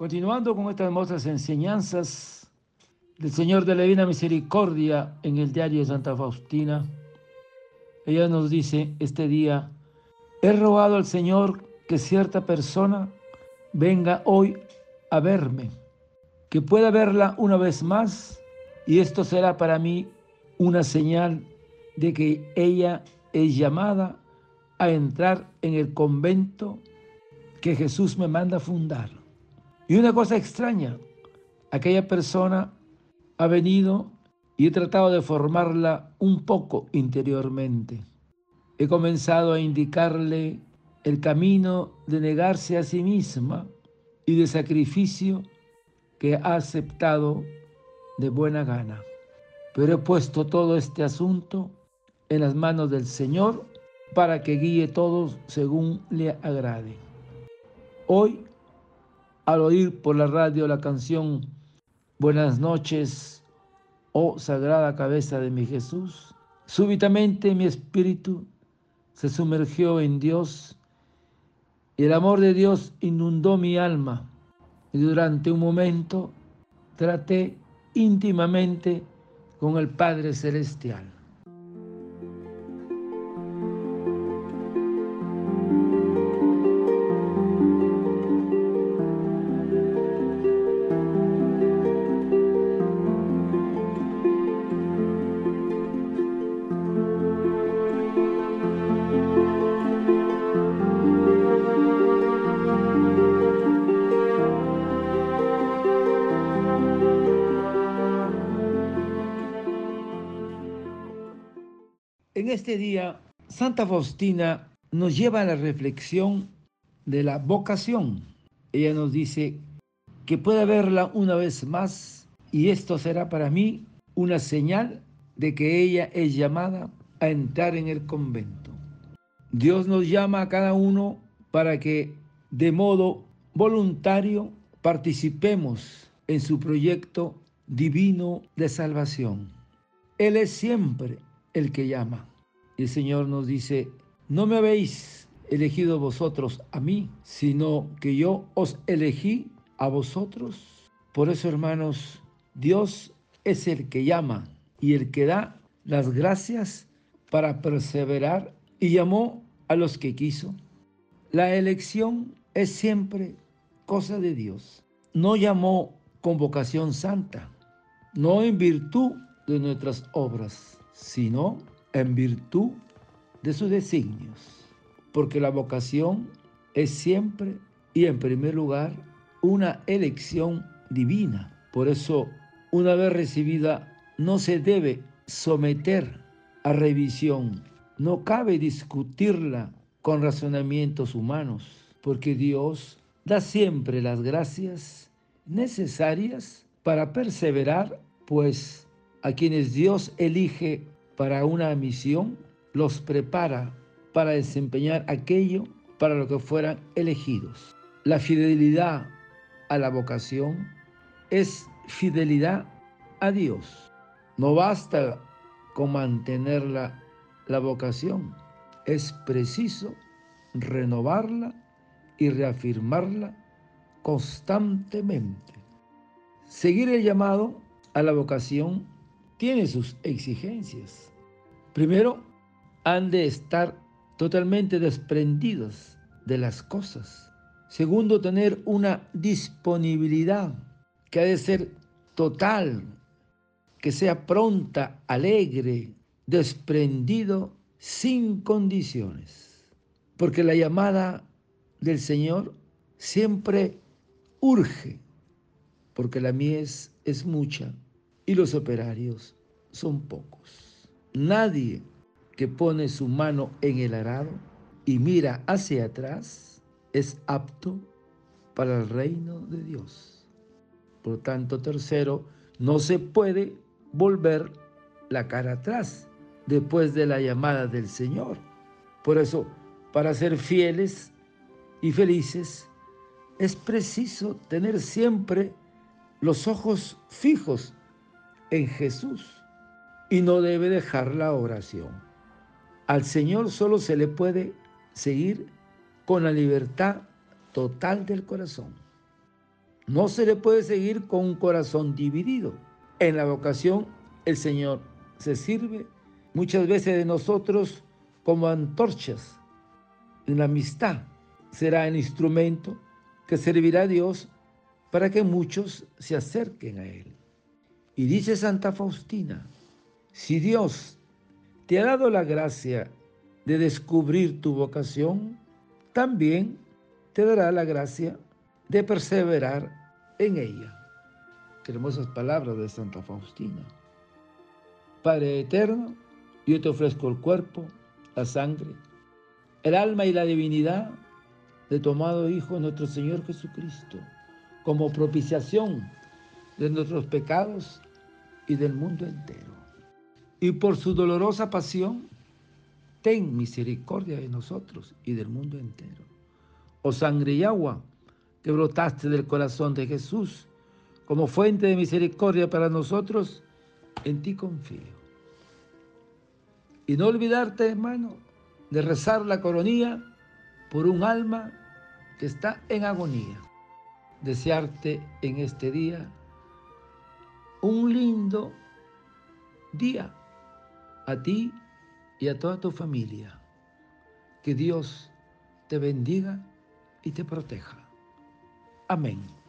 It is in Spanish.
Continuando con estas hermosas enseñanzas del Señor de la Divina Misericordia en el diario de Santa Faustina, ella nos dice este día, he rogado al Señor que cierta persona venga hoy a verme, que pueda verla una vez más y esto será para mí una señal de que ella es llamada a entrar en el convento que Jesús me manda fundar. Y una cosa extraña, aquella persona ha venido y he tratado de formarla un poco interiormente. He comenzado a indicarle el camino de negarse a sí misma y de sacrificio que ha aceptado de buena gana. Pero he puesto todo este asunto en las manos del Señor para que guíe todos según le agrade. Hoy al oír por la radio la canción Buenas noches, oh sagrada cabeza de mi Jesús, súbitamente mi espíritu se sumergió en Dios y el amor de Dios inundó mi alma y durante un momento traté íntimamente con el Padre Celestial. Este día, Santa Faustina nos lleva a la reflexión de la vocación. Ella nos dice que pueda verla una vez más y esto será para mí una señal de que ella es llamada a entrar en el convento. Dios nos llama a cada uno para que de modo voluntario participemos en su proyecto divino de salvación. Él es siempre el que llama. El Señor nos dice, no me habéis elegido vosotros a mí, sino que yo os elegí a vosotros. Por eso, hermanos, Dios es el que llama y el que da las gracias para perseverar y llamó a los que quiso. La elección es siempre cosa de Dios. No llamó con vocación santa, no en virtud de nuestras obras, sino en virtud de sus designios, porque la vocación es siempre y en primer lugar una elección divina. Por eso, una vez recibida, no se debe someter a revisión, no cabe discutirla con razonamientos humanos, porque Dios da siempre las gracias necesarias para perseverar, pues a quienes Dios elige para una misión, los prepara para desempeñar aquello para lo que fueran elegidos. La fidelidad a la vocación es fidelidad a Dios. No basta con mantenerla la vocación, es preciso renovarla y reafirmarla constantemente. Seguir el llamado a la vocación tiene sus exigencias. Primero, han de estar totalmente desprendidos de las cosas. Segundo, tener una disponibilidad que ha de ser total, que sea pronta, alegre, desprendido, sin condiciones. Porque la llamada del Señor siempre urge, porque la mies es mucha y los operarios son pocos. Nadie que pone su mano en el arado y mira hacia atrás es apto para el reino de Dios. Por tanto, tercero, no se puede volver la cara atrás después de la llamada del Señor. Por eso, para ser fieles y felices, es preciso tener siempre los ojos fijos en Jesús y no debe dejar la oración. Al Señor solo se le puede seguir con la libertad total del corazón. No se le puede seguir con un corazón dividido. En la vocación el Señor se sirve muchas veces de nosotros como antorchas. En la amistad será el instrumento que servirá a Dios para que muchos se acerquen a Él. Y dice Santa Faustina, si Dios te ha dado la gracia de descubrir tu vocación, también te dará la gracia de perseverar en ella. Hermosas palabras de Santa Faustina. Padre eterno, yo te ofrezco el cuerpo, la sangre, el alma y la divinidad de tu amado Hijo, nuestro Señor Jesucristo, como propiciación de nuestros pecados y del mundo entero. Y por su dolorosa pasión, ten misericordia de nosotros y del mundo entero. Oh sangre y agua que brotaste del corazón de Jesús como fuente de misericordia para nosotros, en ti confío. Y no olvidarte, hermano, de rezar la coronía por un alma que está en agonía. Desearte en este día un lindo día a ti y a toda tu familia. Que Dios te bendiga y te proteja. Amén.